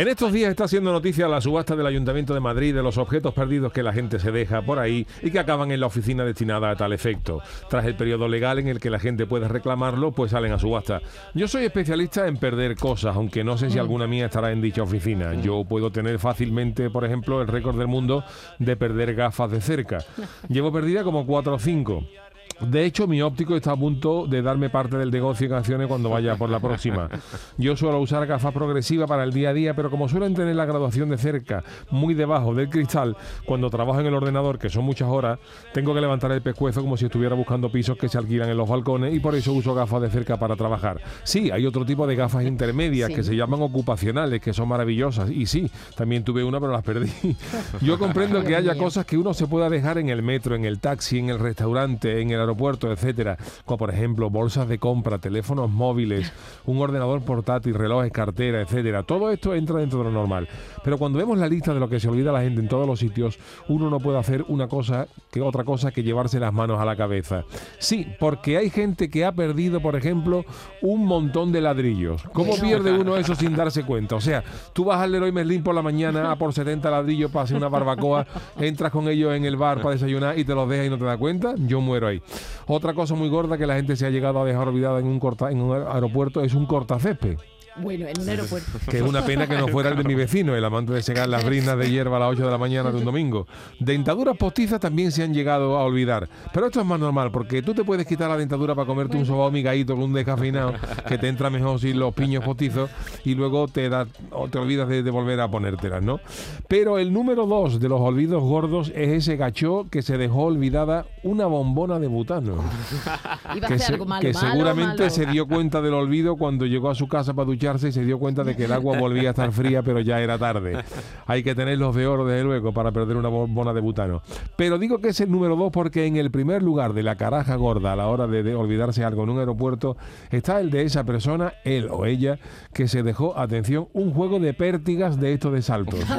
En estos días está haciendo noticia la subasta del Ayuntamiento de Madrid de los objetos perdidos que la gente se deja por ahí y que acaban en la oficina destinada a tal efecto. Tras el periodo legal en el que la gente puede reclamarlo, pues salen a subasta. Yo soy especialista en perder cosas, aunque no sé si mm. alguna mía estará en dicha oficina. Yo puedo tener fácilmente, por ejemplo, el récord del mundo de perder gafas de cerca. Llevo perdida como cuatro o cinco. De hecho, mi óptico está a punto de darme parte del negocio de canciones cuando vaya por la próxima. Yo suelo usar gafas progresivas para el día a día, pero como suelen tener la graduación de cerca, muy debajo del cristal, cuando trabajo en el ordenador, que son muchas horas, tengo que levantar el pescuezo como si estuviera buscando pisos que se alquilan en los balcones y por eso uso gafas de cerca para trabajar. Sí, hay otro tipo de gafas intermedias que se llaman ocupacionales, que son maravillosas. Y sí, también tuve una, pero las perdí. Yo comprendo que haya cosas que uno se pueda dejar en el metro, en el taxi, en el restaurante, en el aeropuerto, etcétera, como por ejemplo bolsas de compra, teléfonos móviles, un ordenador portátil, relojes, cartera, etcétera. Todo esto entra dentro de lo normal. Pero cuando vemos la lista de lo que se olvida la gente en todos los sitios, uno no puede hacer una cosa que otra cosa que llevarse las manos a la cabeza. Sí, porque hay gente que ha perdido, por ejemplo, un montón de ladrillos. ¿Cómo pierde uno eso sin darse cuenta? O sea, tú vas al Leroy Merlin por la mañana a por 70 ladrillos para hacer una barbacoa, entras con ellos en el bar para desayunar y te los dejas y no te das cuenta, yo muero ahí. Otra cosa muy gorda que la gente se ha llegado a dejar olvidada en un, aeropuerto es un cortacésped. Bueno, en un aeropuerto. Que es una pena que no fuera el de mi vecino, el amante de secar las brinas de hierba a las 8 de la mañana de un domingo. Dentaduras postizas también se han llegado a olvidar. Pero esto es más normal, porque tú te puedes quitar la dentadura para comerte un sobao migadito con un descafeinado, que te entra mejor sin los piños postizos, y luego te, da, te olvidas de, volver a ponértelas, ¿no? Pero el número dos de los olvidos gordos es ese gachó que se dejó olvidada una bombona de butano. que, que seguramente se dio cuenta del olvido cuando llegó a su casa para duchar y se dio cuenta de que el agua volvía a estar fría, pero ya era tarde. Hay que tenerlos de oro, desde luego, para perder una bombona de butano. Pero digo que es el número dos porque en el primer lugar de la caraja gorda a la hora de, olvidarse algo en un aeropuerto está el de esa persona, él o ella, que se dejó, atención, un juego de pértigas de estos de saltos.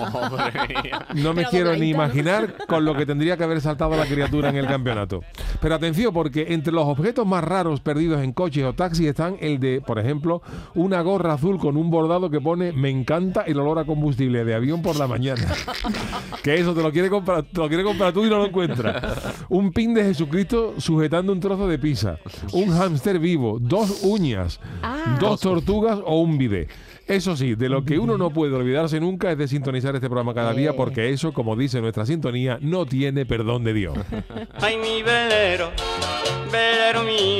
No me quiero ni imaginar con lo que tendría que haber saltado la criatura en el campeonato. Pero atención, porque entre los objetos más raros perdidos en coches o taxis están el de, por ejemplo, una gorra azul con un bordado que pone me encanta el olor a combustible de avión por la mañana. que eso te lo quiere comprar, te lo quiere comprar tú y no lo encuentras. Un pin de Jesucristo sujetando un trozo de pizza, un hámster vivo, dos uñas, ah. dos tortugas o un bidé. Eso sí, de lo que uno no puede olvidarse nunca es de sintonizar este programa cada día, porque eso, como dice nuestra sintonía, no tiene perdón de Dios. Ay, mi velero, velero